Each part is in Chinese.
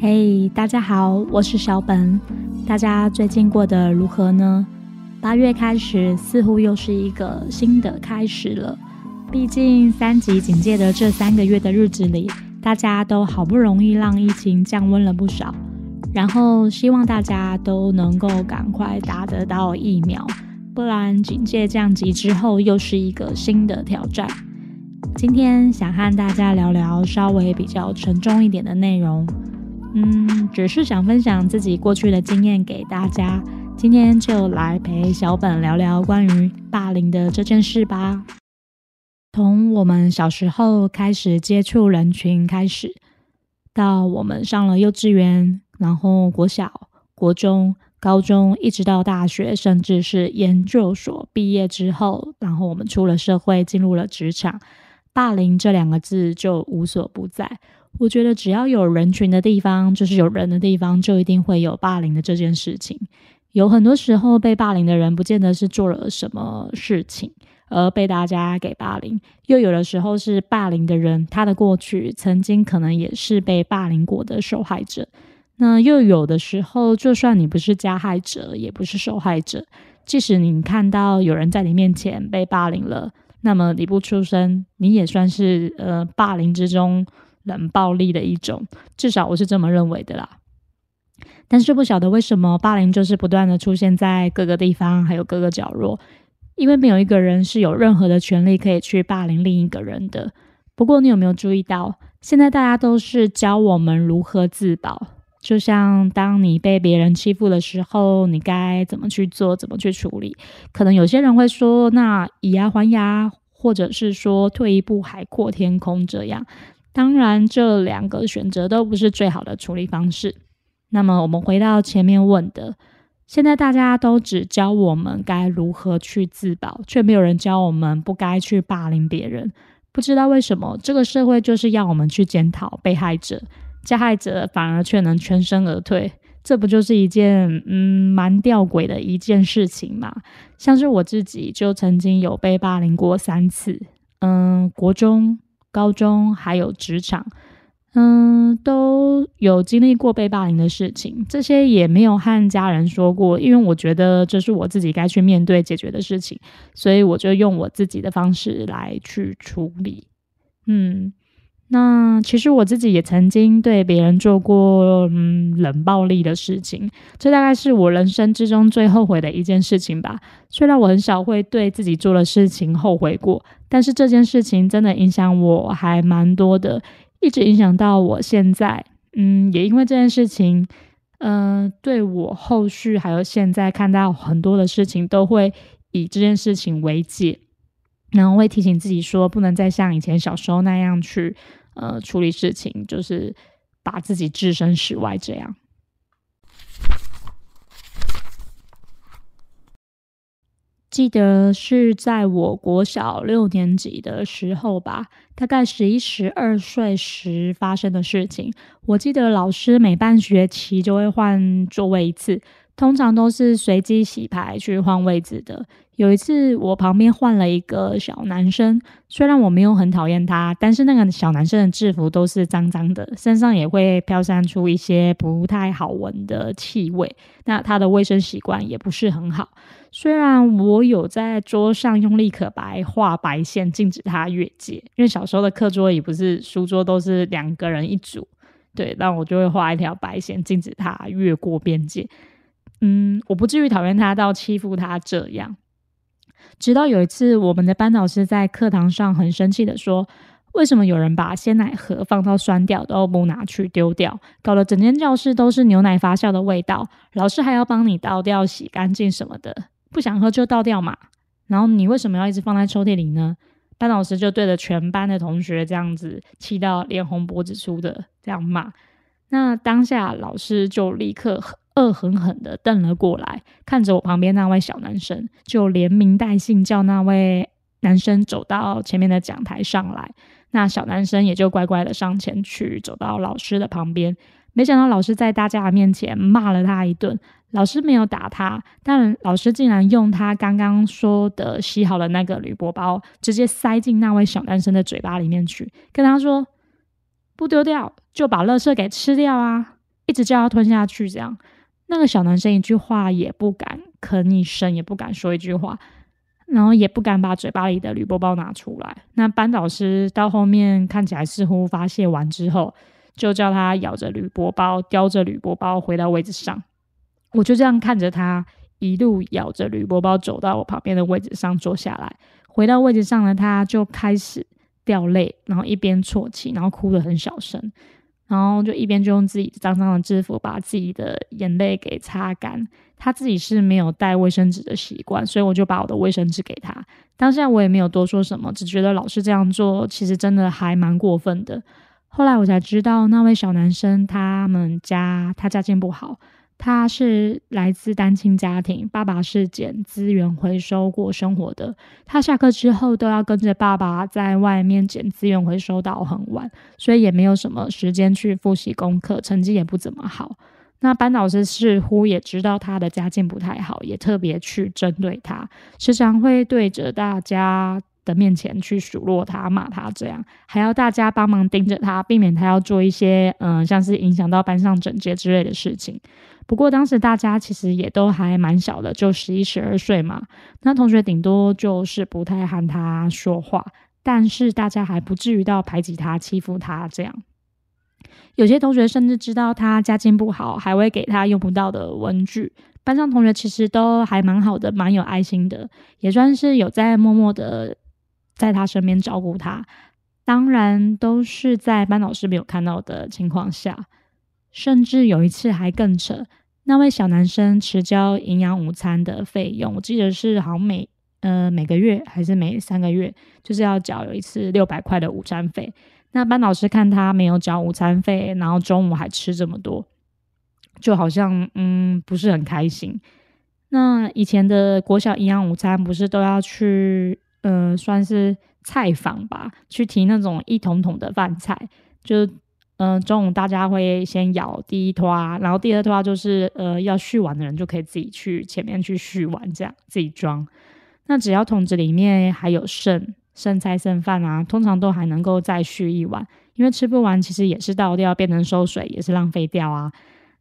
嘿，大家好，我是小本。大家最近过得如何呢？八月开始，似乎又是一个新的开始了。毕竟三级警戒的这三个月的日子里，大家都好不容易让疫情降温了不少。然后希望大家都能够赶快打得到疫苗，不然警戒降级之后又是一个新的挑战。今天想和大家聊聊稍微比较沉重一点的内容，嗯，只是想分享自己过去的经验给大家。今天就来陪小本聊聊关于霸凌的这件事吧。从我们小时候开始接触人群开始，到我们上了幼稚园。然后国小、国中、高中，一直到大学，甚至是研究所毕业之后，然后我们出了社会，进入了职场，霸凌这两个字就无所不在。我觉得只要有人群的地方，就是有人的地方，就一定会有霸凌的这件事情。有很多时候被霸凌的人，不见得是做了什么事情而被大家给霸凌，又有的时候是霸凌的人，他的过去曾经可能也是被霸凌过的受害者。那又有的时候，就算你不是加害者，也不是受害者，即使你看到有人在你面前被霸凌了，那么你不出声，你也算是呃霸凌之中冷暴力的一种，至少我是这么认为的啦。但是不晓得为什么霸凌就是不断的出现在各个地方，还有各个角落，因为没有一个人是有任何的权利可以去霸凌另一个人的。不过你有没有注意到，现在大家都是教我们如何自保？就像当你被别人欺负的时候，你该怎么去做，怎么去处理？可能有些人会说，那以牙还牙，或者是说退一步海阔天空这样。当然，这两个选择都不是最好的处理方式。那么，我们回到前面问的，现在大家都只教我们该如何去自保，却没有人教我们不该去霸凌别人。不知道为什么，这个社会就是要我们去检讨被害者。加害者反而却能全身而退，这不就是一件嗯蛮吊诡的一件事情嘛？像是我自己就曾经有被霸凌过三次，嗯，国中、高中还有职场，嗯，都有经历过被霸凌的事情。这些也没有和家人说过，因为我觉得这是我自己该去面对解决的事情，所以我就用我自己的方式来去处理，嗯。那其实我自己也曾经对别人做过嗯冷暴力的事情，这大概是我人生之中最后悔的一件事情吧。虽然我很少会对自己做的事情后悔过，但是这件事情真的影响我还蛮多的，一直影响到我现在。嗯，也因为这件事情，嗯，对我后续还有现在看到很多的事情，都会以这件事情为戒。然后会提醒自己说，不能再像以前小时候那样去，呃，处理事情，就是把自己置身事外这样。记得是在我国小六年级的时候吧，大概十一、十二岁时发生的事情。我记得老师每半学期就会换座位一次。通常都是随机洗牌去换位置的。有一次，我旁边换了一个小男生，虽然我没有很讨厌他，但是那个小男生的制服都是脏脏的，身上也会飘散出一些不太好闻的气味。那他的卫生习惯也不是很好。虽然我有在桌上用立可白画白线，禁止他越界，因为小时候的课桌椅不是书桌都是两个人一组，对，那我就会画一条白线，禁止他越过边界。嗯，我不至于讨厌他到欺负他这样。直到有一次，我们的班导师在课堂上很生气的说：“为什么有人把鲜奶盒放到酸掉都不拿去丢掉，搞得整间教室都是牛奶发酵的味道？老师还要帮你倒掉、洗干净什么的，不想喝就倒掉嘛。然后你为什么要一直放在抽屉里呢？”班导师就对着全班的同学这样子气到脸红脖子粗的这样骂。那当下老师就立刻。恶狠狠地瞪了过来，看着我旁边那位小男生，就连名带姓叫那位男生走到前面的讲台上来。那小男生也就乖乖的上前去，走到老师的旁边，没想到老师在大家的面前骂了他一顿。老师没有打他，但老师竟然用他刚刚说的洗好的那个铝箔包，直接塞进那位小男生的嘴巴里面去，跟他说：“不丢掉，就把垃圾给吃掉啊！”一直叫他吞下去。这样，那个小男生一句话也不敢吭一声，也不敢说一句话，然后也不敢把嘴巴里的铝箔包拿出来。那班导师到后面看起来似乎发泄完之后，就叫他咬着铝箔包，叼着铝箔包回到位置上。我就这样看着他一路咬着铝箔包走到我旁边的位置上坐下来，回到位置上呢，他就开始掉泪，然后一边啜泣，然后哭得很小声，然后就一边就用自己脏脏的制服把自己的眼泪给擦干。他自己是没有带卫生纸的习惯，所以我就把我的卫生纸给他。当下我也没有多说什么，只觉得老师这样做其实真的还蛮过分的。后来我才知道，那位小男生他们家他家境不好。他是来自单亲家庭，爸爸是捡资源回收过生活的。他下课之后都要跟着爸爸在外面捡资源回收到很晚，所以也没有什么时间去复习功课，成绩也不怎么好。那班老师似乎也知道他的家境不太好，也特别去针对他，时常会对着大家的面前去数落他、骂他，这样还要大家帮忙盯着他，避免他要做一些嗯，像是影响到班上整洁之类的事情。不过当时大家其实也都还蛮小的，就十一、十二岁嘛。那同学顶多就是不太和他说话，但是大家还不至于到排挤他、欺负他这样。有些同学甚至知道他家境不好，还会给他用不到的文具。班上同学其实都还蛮好的，蛮有爱心的，也算是有在默默的在他身边照顾他。当然都是在班老师没有看到的情况下。甚至有一次还更扯，那位小男生迟交营养午餐的费用，我记得是好像每呃每个月还是每三个月，就是要缴有一次六百块的午餐费。那班老师看他没有缴午餐费，然后中午还吃这么多，就好像嗯不是很开心。那以前的国小营养午餐不是都要去呃算是菜坊吧，去提那种一桶桶的饭菜，就。嗯，中午大家会先舀第一拖，然后第二拖就是呃要续碗的人就可以自己去前面去续碗，这样自己装。那只要桶子里面还有剩剩菜剩饭啊，通常都还能够再续一碗，因为吃不完其实也是倒掉，变成收水也是浪费掉啊。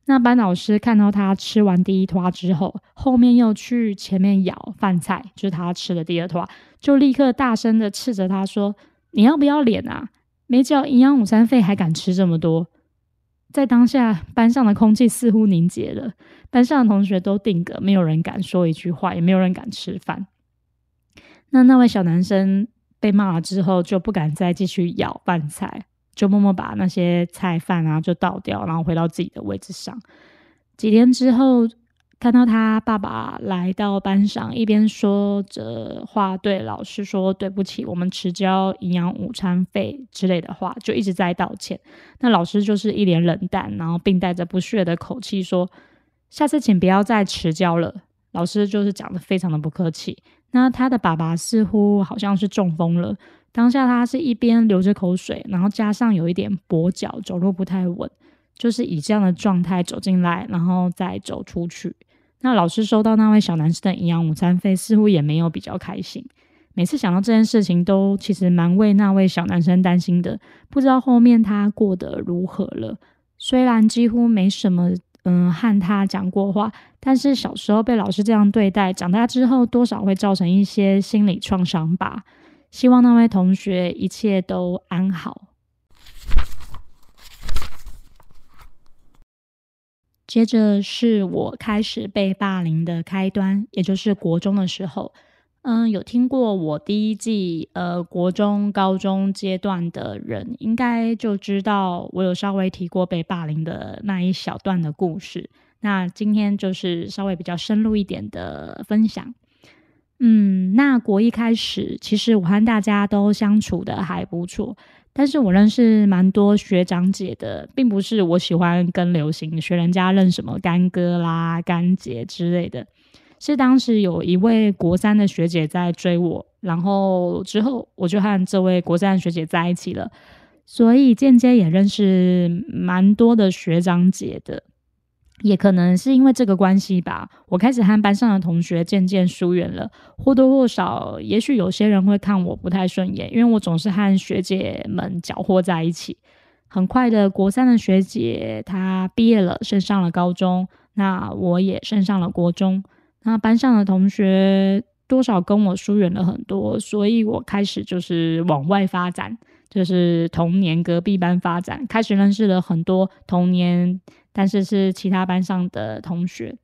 那班老师看到他吃完第一拖之后，后面又去前面舀饭菜，就是他吃的第二拖，就立刻大声的斥责他说：“你要不要脸啊？”没交营养午餐费还敢吃这么多，在当下班上的空气似乎凝结了，班上的同学都定格，没有人敢说一句话，也没有人敢吃饭。那那位小男生被骂了之后，就不敢再继续舀饭菜，就默默把那些菜饭啊就倒掉，然后回到自己的位置上。几天之后。看到他爸爸来到班上，一边说着话对老师说对不起，我们迟交营养午餐费之类的话，就一直在道歉。那老师就是一脸冷淡，然后并带着不屑的口气说：“下次请不要再迟交了。”老师就是讲的非常的不客气。那他的爸爸似乎好像是中风了，当下他是一边流着口水，然后加上有一点跛脚，走路不太稳。就是以这样的状态走进来，然后再走出去。那老师收到那位小男生的营养午餐费，似乎也没有比较开心。每次想到这件事情，都其实蛮为那位小男生担心的。不知道后面他过得如何了。虽然几乎没什么嗯和他讲过话，但是小时候被老师这样对待，长大之后多少会造成一些心理创伤吧。希望那位同学一切都安好。接着是我开始被霸凌的开端，也就是国中的时候。嗯，有听过我第一季呃国中、高中阶段的人，应该就知道我有稍微提过被霸凌的那一小段的故事。那今天就是稍微比较深入一点的分享。嗯，那国一开始，其实我和大家都相处的还不错。但是我认识蛮多学长姐的，并不是我喜欢跟流行学人家认什么干哥啦、干姐之类的，是当时有一位国三的学姐在追我，然后之后我就和这位国三的学姐在一起了。所以间接也认识蛮多的学长姐的。也可能是因为这个关系吧，我开始和班上的同学渐渐疏远了。或多或少，也许有些人会看我不太顺眼，因为我总是和学姐们搅和在一起。很快的，国三的学姐她毕业了，升上了高中，那我也升上了国中。那班上的同学多少跟我疏远了很多，所以我开始就是往外发展，就是同年隔壁班发展，开始认识了很多同年。但是是其他班上的同学，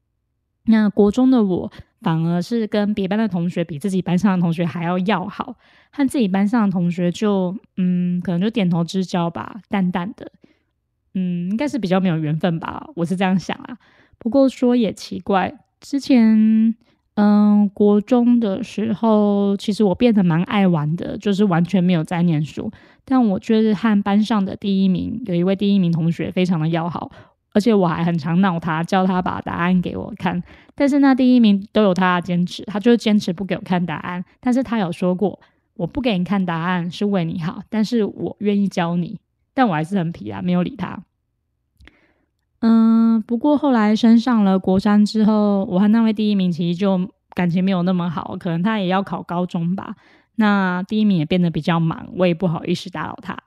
那国中的我反而是跟别班的同学比自己班上的同学还要要好，和自己班上的同学就嗯，可能就点头之交吧，淡淡的，嗯，应该是比较没有缘分吧，我是这样想啊。不过说也奇怪，之前嗯，国中的时候，其实我变得蛮爱玩的，就是完全没有在念书，但我觉得和班上的第一名有一位第一名同学非常的要好。而且我还很常闹他，叫他把答案给我看。但是那第一名都有他的坚持，他就是坚持不给我看答案。但是他有说过，我不给你看答案是为你好，但是我愿意教你。但我还是很皮啊，没有理他。嗯，不过后来升上了国三之后，我和那位第一名其实就感情没有那么好，可能他也要考高中吧。那第一名也变得比较忙，我也不好意思打扰他。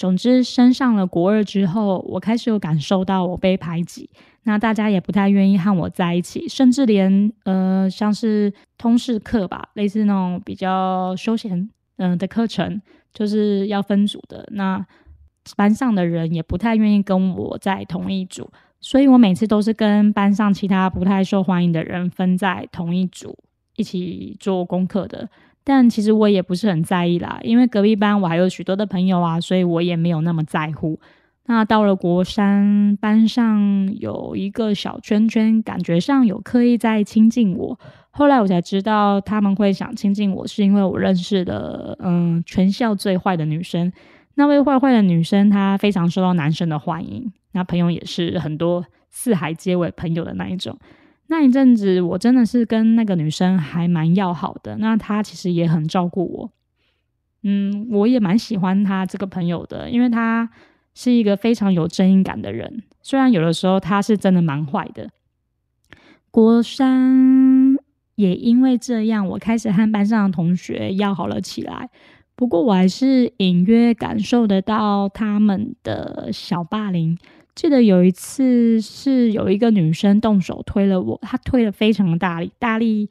总之，升上了国二之后，我开始有感受到我被排挤，那大家也不太愿意和我在一起，甚至连呃像是通识课吧，类似那种比较休闲嗯的课程，就是要分组的，那班上的人也不太愿意跟我在同一组，所以我每次都是跟班上其他不太受欢迎的人分在同一组一起做功课的。但其实我也不是很在意啦，因为隔壁班我还有许多的朋友啊，所以我也没有那么在乎。那到了国三，班上有一个小圈圈，感觉上有刻意在亲近我。后来我才知道，他们会想亲近我，是因为我认识了嗯全校最坏的女生。那位坏坏的女生，她非常受到男生的欢迎，那朋友也是很多，四海皆为朋友的那一种。那一阵子，我真的是跟那个女生还蛮要好的。那她其实也很照顾我，嗯，我也蛮喜欢她这个朋友的，因为她是一个非常有正义感的人。虽然有的时候她是真的蛮坏的。国山也因为这样，我开始和班上的同学要好了起来。不过我还是隐约感受得到他们的小霸凌。记得有一次是有一个女生动手推了我，她推的非常大力，大力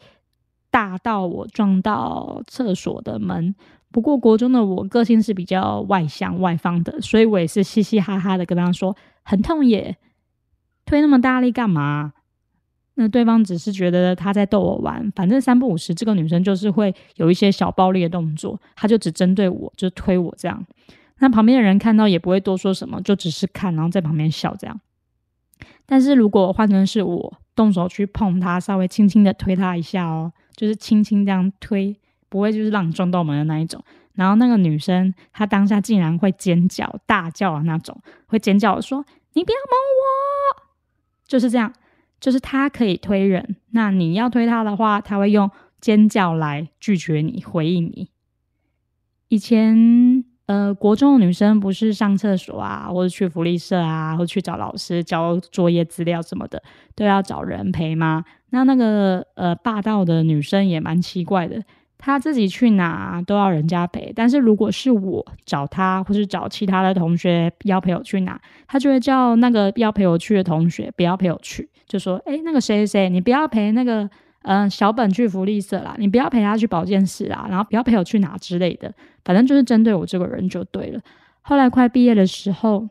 大到我撞到厕所的门。不过国中的我个性是比较外向外放的，所以我也是嘻嘻哈哈的跟她说很痛耶，推那么大力干嘛？那对方只是觉得他在逗我玩，反正三不五时这个女生就是会有一些小暴力的动作，她就只针对我，就推我这样。那旁边的人看到也不会多说什么，就只是看，然后在旁边笑这样。但是如果换成是我动手去碰他，稍微轻轻的推他一下哦，就是轻轻这样推，不会就是让你撞到门的那一种。然后那个女生她当下竟然会尖叫、大叫的那种，会尖叫说：“你不要摸我！”就是这样，就是他可以推人，那你要推他的话，他会用尖叫来拒绝你、回应你。以前。呃，国中的女生不是上厕所啊，或者去福利社啊，或去找老师交作业资料什么的，都要找人陪吗？那那个呃霸道的女生也蛮奇怪的，她自己去哪都要人家陪，但是如果是我找她，或是找其他的同学要陪我去哪，她就会叫那个要陪我去的同学不要陪我去，就说：“哎，那个谁谁谁，你不要陪那个。”嗯，小本去福利社啦，你不要陪他去保健室啦，然后不要陪我去哪之类的，反正就是针对我这个人就对了。后来快毕业的时候，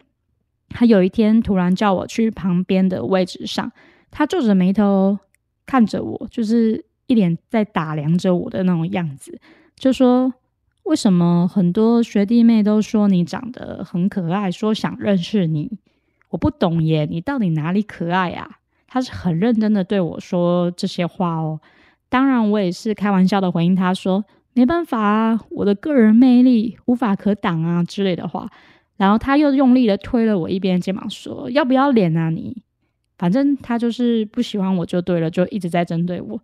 他有一天突然叫我去旁边的位置上，他皱着眉头看着我，就是一脸在打量着我的那种样子，就说：“为什么很多学弟妹都说你长得很可爱，说想认识你？我不懂耶，你到底哪里可爱啊？”他是很认真的对我说这些话哦，当然我也是开玩笑的回应他说没办法啊，我的个人魅力无法可挡啊之类的话，然后他又用力的推了我一边肩膀说要不要脸啊你，反正他就是不喜欢我就对了，就一直在针对我。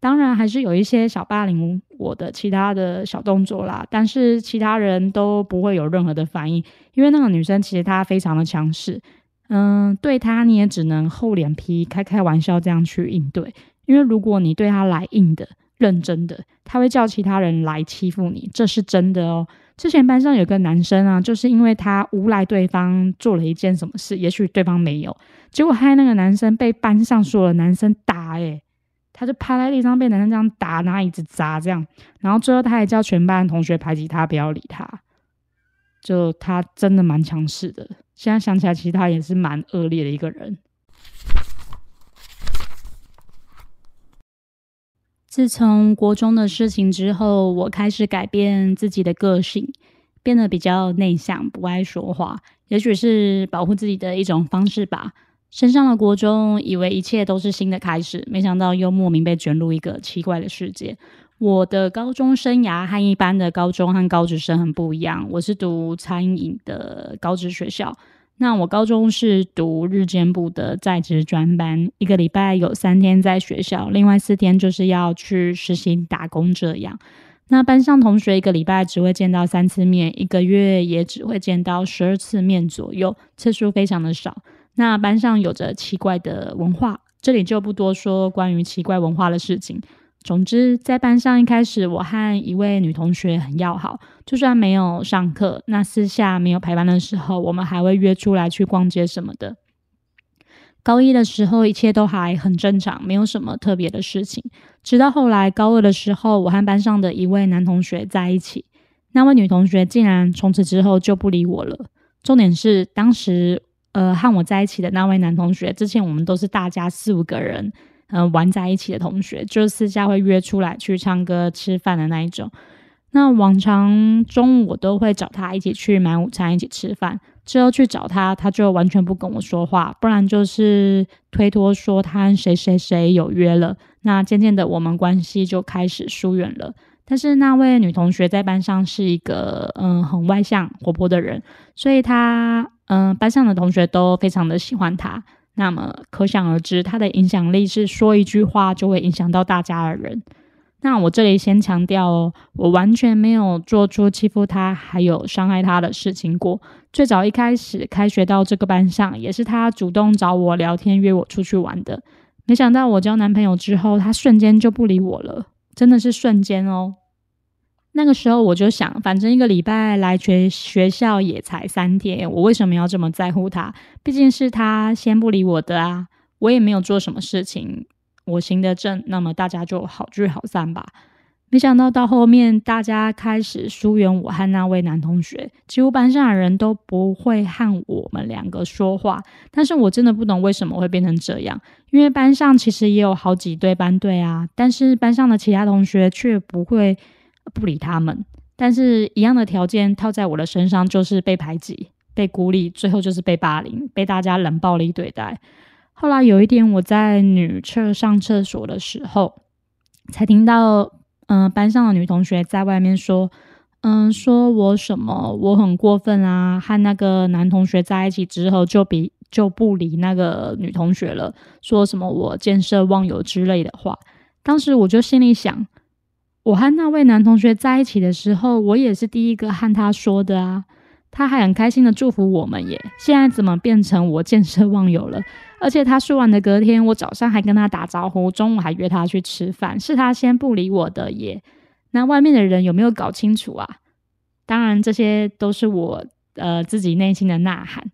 当然还是有一些小霸凌我的其他的小动作啦，但是其他人都不会有任何的反应，因为那个女生其实她非常的强势，嗯，对他你也只能厚脸皮开开玩笑这样去应对，因为如果你对他来硬的、认真的，他会叫其他人来欺负你，这是真的哦。之前班上有个男生啊，就是因为他诬赖对方做了一件什么事，也许对方没有，结果害那个男生被班上所有的男生打，诶，他就趴在地上被男生这样打，拿椅子砸这样，然后最后他还叫全班同学排挤他，不要理他，就他真的蛮强势的。现在想起来，其实他也是蛮恶劣的一个人。自从国中的事情之后，我开始改变自己的个性，变得比较内向，不爱说话。也许是保护自己的一种方式吧。升上了国中，以为一切都是新的开始，没想到又莫名被卷入一个奇怪的世界。我的高中生涯和一般的高中和高职生很不一样，我是读餐饮的高职学校。那我高中是读日间部的在职专班，一个礼拜有三天在学校，另外四天就是要去实习打工这样。那班上同学一个礼拜只会见到三次面，一个月也只会见到十二次面左右，次数非常的少。那班上有着奇怪的文化，这里就不多说关于奇怪文化的事情。总之，在班上一开始，我和一位女同学很要好。就算没有上课，那私下没有排班的时候，我们还会约出来去逛街什么的。高一的时候，一切都还很正常，没有什么特别的事情。直到后来高二的时候，我和班上的一位男同学在一起，那位女同学竟然从此之后就不理我了。重点是，当时呃和我在一起的那位男同学，之前我们都是大家四五个人。嗯，玩在一起的同学，就私下会约出来去唱歌、吃饭的那一种。那往常中午我都会找他一起去买午餐，一起吃饭。之后去找他，他就完全不跟我说话，不然就是推脱说他跟谁谁谁有约了。那渐渐的，我们关系就开始疏远了。但是那位女同学在班上是一个嗯很外向、活泼的人，所以她嗯班上的同学都非常的喜欢她。那么可想而知，他的影响力是说一句话就会影响到大家的人。那我这里先强调哦，我完全没有做出欺负他还有伤害他的事情过。最早一开始开学到这个班上，也是他主动找我聊天约我出去玩的。没想到我交男朋友之后，他瞬间就不理我了，真的是瞬间哦。那个时候我就想，反正一个礼拜来学学校也才三天，我为什么要这么在乎他？毕竟是他先不理我的啊，我也没有做什么事情，我行得正，那么大家就好聚好散吧。没想到到后面，大家开始疏远我和那位男同学，几乎班上的人都不会和我们两个说话。但是我真的不懂为什么会变成这样，因为班上其实也有好几对班队啊，但是班上的其他同学却不会。不理他们，但是一样的条件套在我的身上，就是被排挤、被孤立，最后就是被霸凌、被大家冷暴力对待。后来有一天，我在女厕上厕所的时候，才听到，嗯，班上的女同学在外面说，嗯，说我什么我很过分啊，和那个男同学在一起之后，就比就不理那个女同学了，说什么我见色忘友之类的话。当时我就心里想。我和那位男同学在一起的时候，我也是第一个和他说的啊，他还很开心的祝福我们耶。现在怎么变成我见色忘友了？而且他说完的隔天，我早上还跟他打招呼，中午还约他去吃饭，是他先不理我的耶。那外面的人有没有搞清楚啊？当然，这些都是我呃自己内心的呐喊。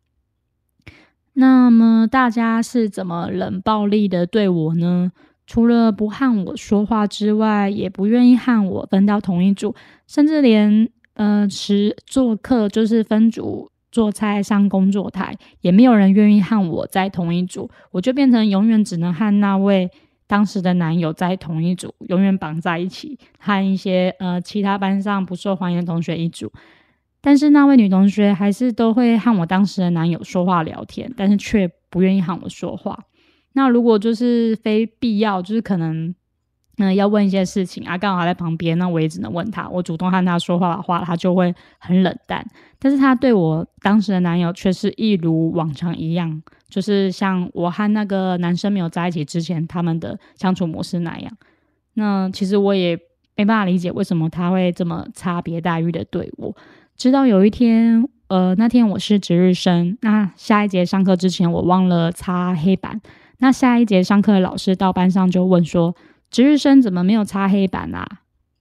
那么大家是怎么冷暴力的对我呢？除了不和我说话之外，也不愿意和我分到同一组，甚至连呃吃做客就是分组做菜上工作台，也没有人愿意和我在同一组。我就变成永远只能和那位当时的男友在同一组，永远绑在一起，和一些呃其他班上不受欢迎的同学一组。但是那位女同学还是都会和我当时的男友说话聊天，但是却不愿意和我说话。那如果就是非必要，就是可能，嗯，要问一些事情啊，刚好还在旁边，那我也只能问他。我主动和他说话的话，他就会很冷淡。但是他对我当时的男友却是一如往常一样，就是像我和那个男生没有在一起之前他们的相处模式那样。那其实我也没办法理解为什么他会这么差别待遇的对我。直到有一天，呃，那天我是值日生，那下一节上课之前我忘了擦黑板，那下一节上课的老师到班上就问说：“值日生怎么没有擦黑板啊？”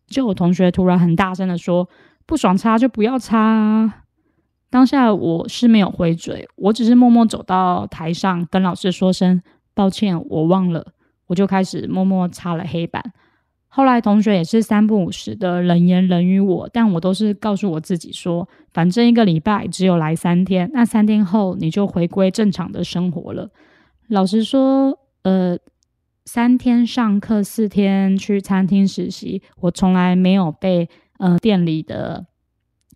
就我同学突然很大声的说：“不爽擦就不要擦。”啊！”当下我是没有回嘴，我只是默默走到台上跟老师说声抱歉，我忘了，我就开始默默擦了黑板。后来同学也是三不五时的冷言冷语我，但我都是告诉我自己说，反正一个礼拜只有来三天，那三天后你就回归正常的生活了。老实说，呃，三天上课，四天去餐厅实习，我从来没有被呃店里的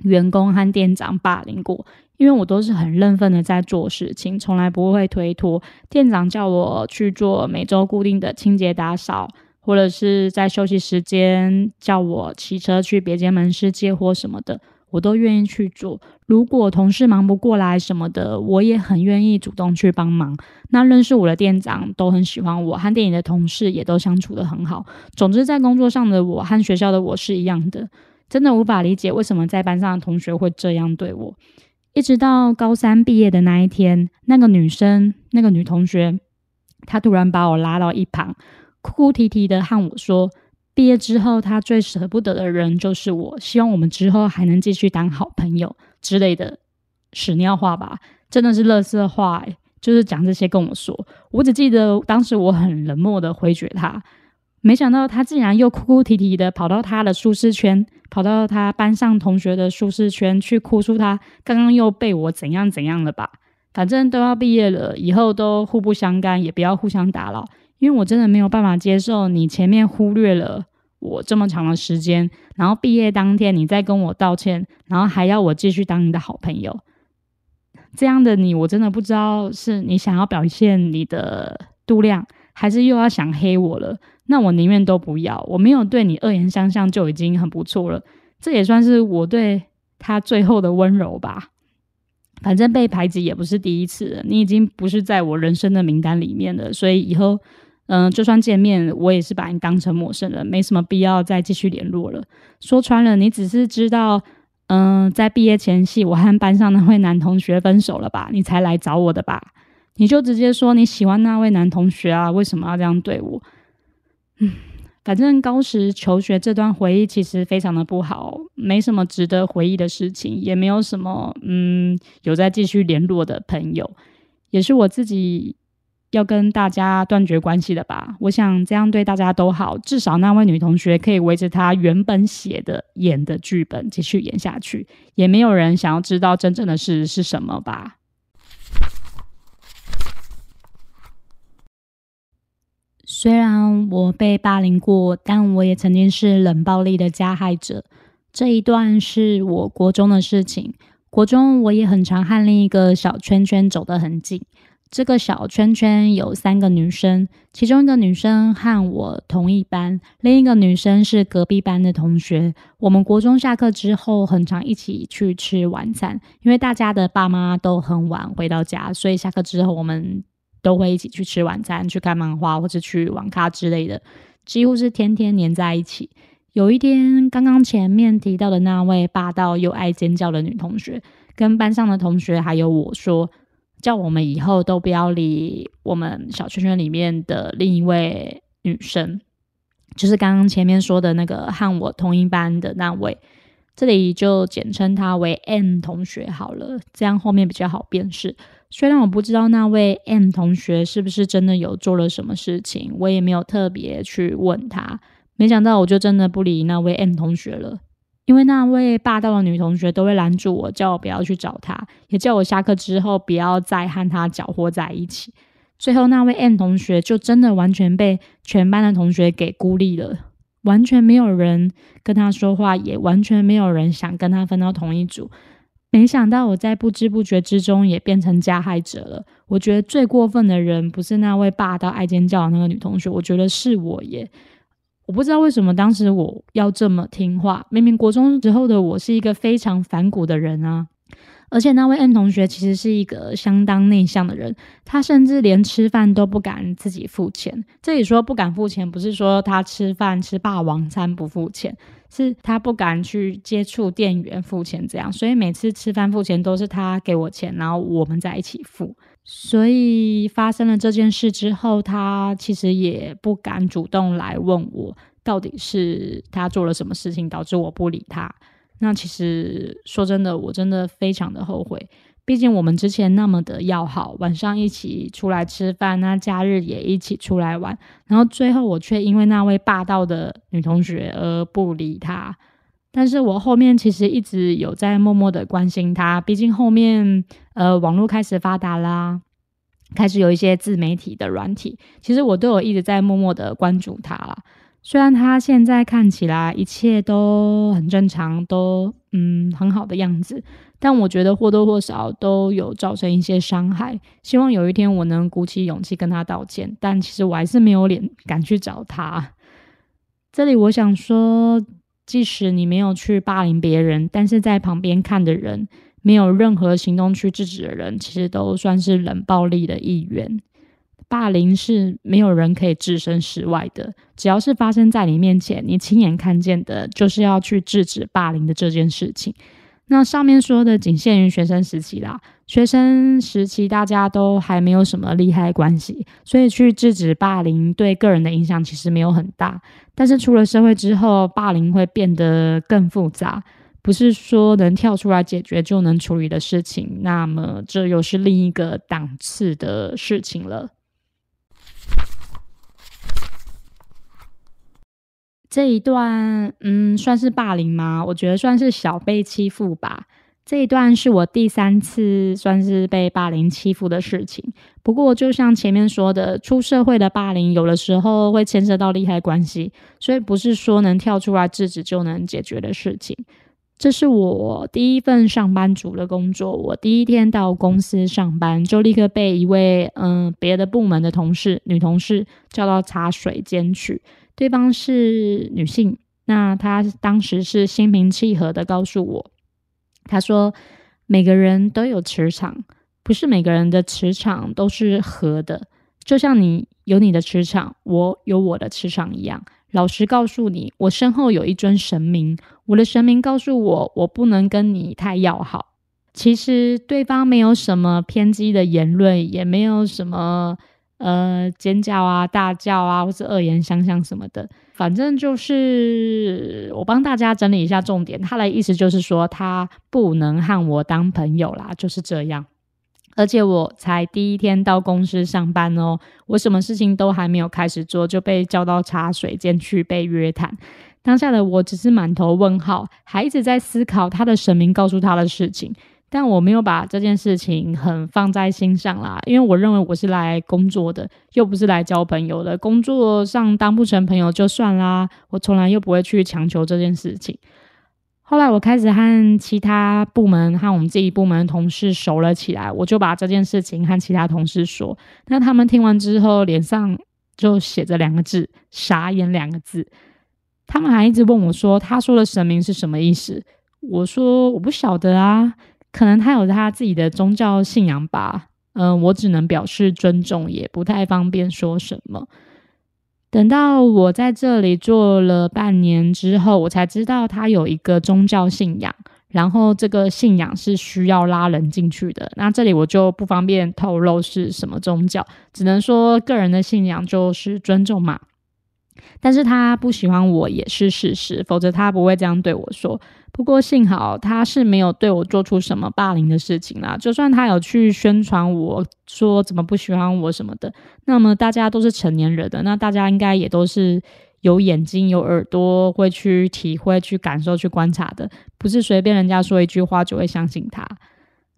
员工和店长霸凌过，因为我都是很认份的在做事情，从来不会推脱。店长叫我去做每周固定的清洁打扫。或者是在休息时间叫我骑车去别间门市接货什么的，我都愿意去做。如果同事忙不过来什么的，我也很愿意主动去帮忙。那认识我的店长都很喜欢我，和店里的同事也都相处的很好。总之，在工作上的我和学校的我是一样的，真的无法理解为什么在班上的同学会这样对我。一直到高三毕业的那一天，那个女生，那个女同学，她突然把我拉到一旁。哭哭啼啼的和我说，毕业之后他最舍不得的人就是我，希望我们之后还能继续当好朋友之类的屎尿话吧，真的是乐色话，就是讲这些跟我说。我只记得当时我很冷漠的回绝他，没想到他竟然又哭哭啼啼的跑到他的舒适圈，跑到他班上同学的舒适圈去哭诉他刚刚又被我怎样怎样了吧。反正都要毕业了，以后都互不相干，也不要互相打扰。因为我真的没有办法接受你前面忽略了我这么长的时间，然后毕业当天你再跟我道歉，然后还要我继续当你的好朋友，这样的你我真的不知道是你想要表现你的度量，还是又要想黑我了。那我宁愿都不要，我没有对你恶言相向就已经很不错了，这也算是我对他最后的温柔吧。反正被排挤也不是第一次了，你已经不是在我人生的名单里面了，所以以后。嗯，就算见面，我也是把你当成陌生人，没什么必要再继续联络了。说穿了，你只是知道，嗯，在毕业前夕，我和班上那位男同学分手了吧，你才来找我的吧？你就直接说你喜欢那位男同学啊？为什么要这样对我？嗯，反正高时求学这段回忆其实非常的不好，没什么值得回忆的事情，也没有什么嗯有在继续联络的朋友，也是我自己。要跟大家断绝关系的吧，我想这样对大家都好，至少那位女同学可以围着她原本写的演的剧本继续演下去，也没有人想要知道真正的事是什么吧。虽然我被霸凌过，但我也曾经是冷暴力的加害者。这一段是我国中的事情，国中我也很常和另一个小圈圈走得很近。这个小圈圈有三个女生，其中一个女生和我同一班，另一个女生是隔壁班的同学。我们国中下课之后，很常一起去吃晚餐，因为大家的爸妈都很晚回到家，所以下课之后我们都会一起去吃晚餐、去看漫画或者去网咖之类的，几乎是天天黏在一起。有一天，刚刚前面提到的那位霸道又爱尖叫的女同学，跟班上的同学还有我说。叫我们以后都不要理我们小圈圈里面的另一位女生，就是刚刚前面说的那个和我同一班的那位，这里就简称她为 M 同学好了，这样后面比较好辨识。虽然我不知道那位 M 同学是不是真的有做了什么事情，我也没有特别去问他，没想到我就真的不理那位 M 同学了。因为那位霸道的女同学都会拦住我，叫我不要去找她，也叫我下课之后不要再和她搅和在一起。最后，那位 N 同学就真的完全被全班的同学给孤立了，完全没有人跟他说话，也完全没有人想跟他分到同一组。没想到我在不知不觉之中也变成加害者了。我觉得最过分的人不是那位霸道爱尖叫的那个女同学，我觉得是我耶。我不知道为什么当时我要这么听话。明明国中之后的我是一个非常反骨的人啊，而且那位 N 同学其实是一个相当内向的人，他甚至连吃饭都不敢自己付钱。这里说不敢付钱，不是说他吃饭吃霸王餐不付钱，是他不敢去接触店员付钱这样。所以每次吃饭付钱都是他给我钱，然后我们在一起付。所以发生了这件事之后，他其实也不敢主动来问我，到底是他做了什么事情导致我不理他。那其实说真的，我真的非常的后悔。毕竟我们之前那么的要好，晚上一起出来吃饭，那假日也一起出来玩，然后最后我却因为那位霸道的女同学而不理她。但是我后面其实一直有在默默的关心他，毕竟后面呃网络开始发达啦，开始有一些自媒体的软体，其实我都有一直在默默的关注他啦。虽然他现在看起来一切都很正常，都嗯很好的样子，但我觉得或多或少都有造成一些伤害。希望有一天我能鼓起勇气跟他道歉，但其实我还是没有脸敢去找他。这里我想说，即使你没有去霸凌别人，但是在旁边看的人，没有任何行动去制止的人，其实都算是冷暴力的一员。霸凌是没有人可以置身事外的，只要是发生在你面前，你亲眼看见的，就是要去制止霸凌的这件事情。那上面说的仅限于学生时期啦，学生时期大家都还没有什么利害关系，所以去制止霸凌对个人的影响其实没有很大。但是出了社会之后，霸凌会变得更复杂，不是说能跳出来解决就能处理的事情，那么这又是另一个档次的事情了。这一段，嗯，算是霸凌吗？我觉得算是小被欺负吧。这一段是我第三次算是被霸凌欺负的事情。不过，就像前面说的，出社会的霸凌有的时候会牵涉到利害关系，所以不是说能跳出来制止就能解决的事情。这是我第一份上班族的工作。我第一天到公司上班，就立刻被一位嗯别的部门的同事女同事叫到茶水间去。对方是女性，那她当时是心平气和的告诉我，她说每个人都有磁场，不是每个人的磁场都是合的，就像你有你的磁场，我有我的磁场一样。老实告诉你，我身后有一尊神明，我的神明告诉我，我不能跟你太要好。其实对方没有什么偏激的言论，也没有什么呃尖叫啊、大叫啊，或是恶言相向什么的。反正就是我帮大家整理一下重点，他的意思就是说，他不能和我当朋友啦，就是这样。而且我才第一天到公司上班哦，我什么事情都还没有开始做，就被叫到茶水间去被约谈。当下的我只是满头问号，还一直在思考他的神明告诉他的事情，但我没有把这件事情很放在心上啦，因为我认为我是来工作的，又不是来交朋友的。工作上当不成朋友就算啦，我从来又不会去强求这件事情。后来我开始和其他部门和我们自己部门的同事熟了起来，我就把这件事情和其他同事说。那他们听完之后，脸上就写着两个字“傻眼”两个字。他们还一直问我说：“他说的神明是什么意思？”我说：“我不晓得啊，可能他有他自己的宗教信仰吧。”嗯，我只能表示尊重，也不太方便说什么。等到我在这里做了半年之后，我才知道他有一个宗教信仰，然后这个信仰是需要拉人进去的。那这里我就不方便透露是什么宗教，只能说个人的信仰就是尊重嘛。但是他不喜欢我也是事实，否则他不会这样对我说。不过幸好他是没有对我做出什么霸凌的事情啦。就算他有去宣传我说怎么不喜欢我什么的，那么大家都是成年人的，那大家应该也都是有眼睛有耳朵，会去体会、去感受、去观察的，不是随便人家说一句话就会相信他。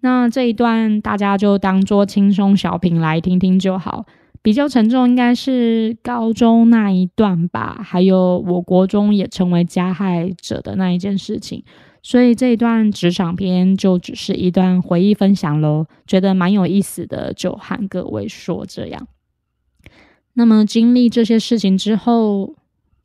那这一段大家就当做轻松小品来听听就好。比较沉重应该是高中那一段吧，还有我国中也成为加害者的那一件事情，所以这一段职场篇就只是一段回忆分享喽，觉得蛮有意思的，就和各位说这样。那么经历这些事情之后，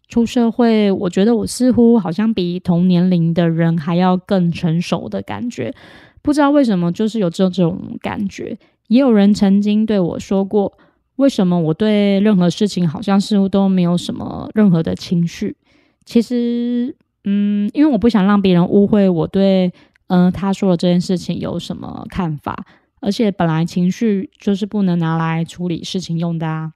出社会，我觉得我似乎好像比同年龄的人还要更成熟的感觉。不知道为什么，就是有这种感觉。也有人曾经对我说过，为什么我对任何事情好像似乎都没有什么任何的情绪？其实，嗯，因为我不想让别人误会我对，嗯，他说的这件事情有什么看法。而且本来情绪就是不能拿来处理事情用的啊。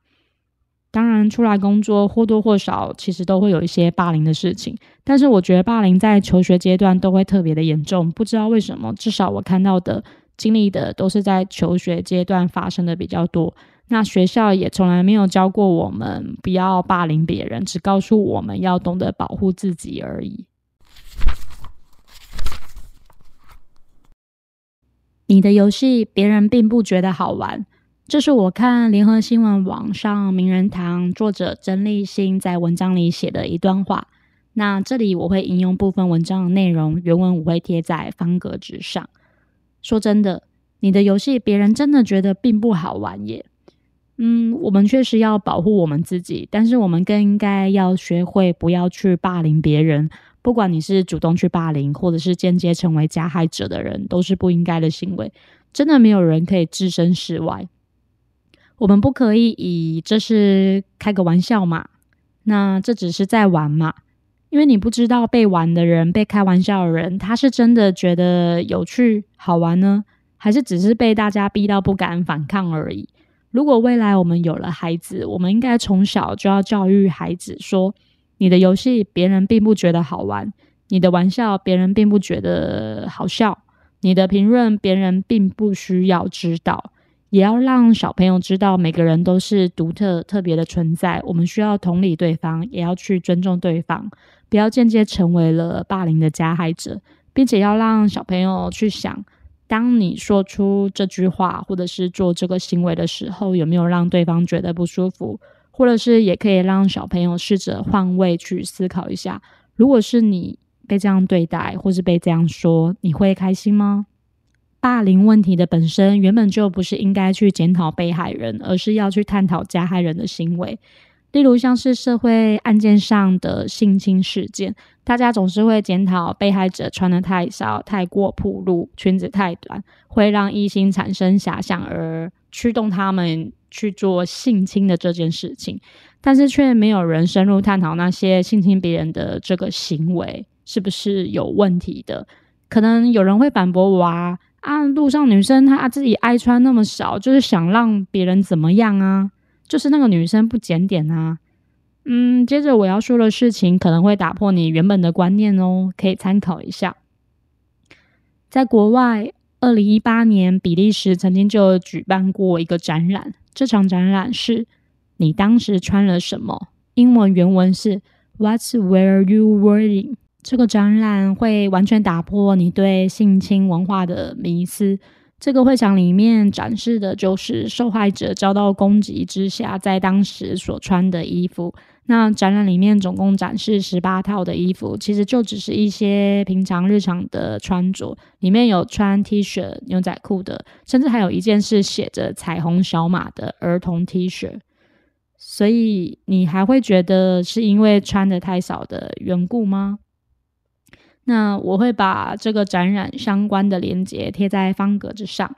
当然，出来工作或多或少其实都会有一些霸凌的事情，但是我觉得霸凌在求学阶段都会特别的严重。不知道为什么，至少我看到的、经历的都是在求学阶段发生的比较多。那学校也从来没有教过我们不要霸凌别人，只告诉我们要懂得保护自己而已。你的游戏别人并不觉得好玩。这是我看联合新闻网上名人堂作者曾立新在文章里写的一段话。那这里我会引用部分文章的内容，原文我会贴在方格纸上。说真的，你的游戏别人真的觉得并不好玩耶。嗯，我们确实要保护我们自己，但是我们更应该要学会不要去霸凌别人。不管你是主动去霸凌，或者是间接成为加害者的人，都是不应该的行为。真的没有人可以置身事外。我们不可以以这是开个玩笑嘛？那这只是在玩嘛？因为你不知道被玩的人、被开玩笑的人，他是真的觉得有趣好玩呢，还是只是被大家逼到不敢反抗而已？如果未来我们有了孩子，我们应该从小就要教育孩子说：你的游戏别人并不觉得好玩，你的玩笑别人并不觉得好笑，你的评论别人并不需要知道。也要让小朋友知道，每个人都是独特特别的存在。我们需要同理对方，也要去尊重对方，不要间接成为了霸凌的加害者，并且要让小朋友去想：当你说出这句话，或者是做这个行为的时候，有没有让对方觉得不舒服？或者是也可以让小朋友试着换位去思考一下：如果是你被这样对待，或是被这样说，你会开心吗？霸凌问题的本身原本就不是应该去检讨被害人，而是要去探讨加害人的行为。例如，像是社会案件上的性侵事件，大家总是会检讨被害者穿的太少、太过暴露、裙子太短，会让异性产生遐想，而驱动他们去做性侵的这件事情。但是，却没有人深入探讨那些性侵别人的这个行为是不是有问题的。可能有人会反驳我啊。啊，路上女生她自己爱穿那么少，就是想让别人怎么样啊？就是那个女生不检点啊。嗯，接着我要说的事情可能会打破你原本的观念哦，可以参考一下。在国外，二零一八年比利时曾经就举办过一个展览，这场展览是你当时穿了什么？英文原文是 What's were you wearing？这个展览会完全打破你对性侵文化的迷思。这个会场里面展示的就是受害者遭到攻击之下在当时所穿的衣服。那展览里面总共展示十八套的衣服，其实就只是一些平常日常的穿着，里面有穿 T 恤、牛仔裤的，甚至还有一件是写着彩虹小马的儿童 T 恤。所以你还会觉得是因为穿的太少的缘故吗？那我会把这个展览相关的链接贴在方格子上。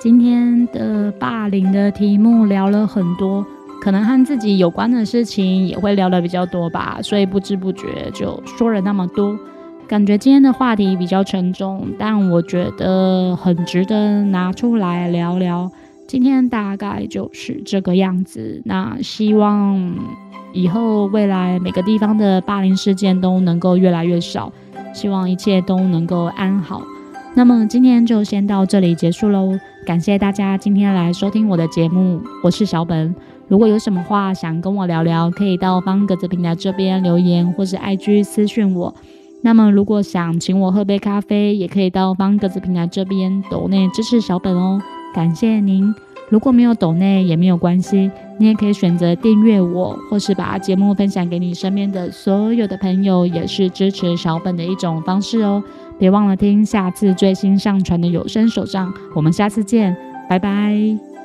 今天的霸凌的题目聊了很多，可能和自己有关的事情也会聊的比较多吧，所以不知不觉就说了那么多。感觉今天的话题比较沉重，但我觉得很值得拿出来聊聊。今天大概就是这个样子。那希望。以后未来每个地方的霸凌事件都能够越来越少，希望一切都能够安好。那么今天就先到这里结束喽，感谢大家今天来收听我的节目，我是小本。如果有什么话想跟我聊聊，可以到方格子平台这边留言，或是 IG 私讯我。那么如果想请我喝杯咖啡，也可以到方格子平台这边抖内支持小本哦，感谢您。如果没有抖内也没有关系，你也可以选择订阅我，或是把节目分享给你身边的所有的朋友，也是支持小本的一种方式哦。别忘了听下次最新上传的有声手账，我们下次见，拜拜。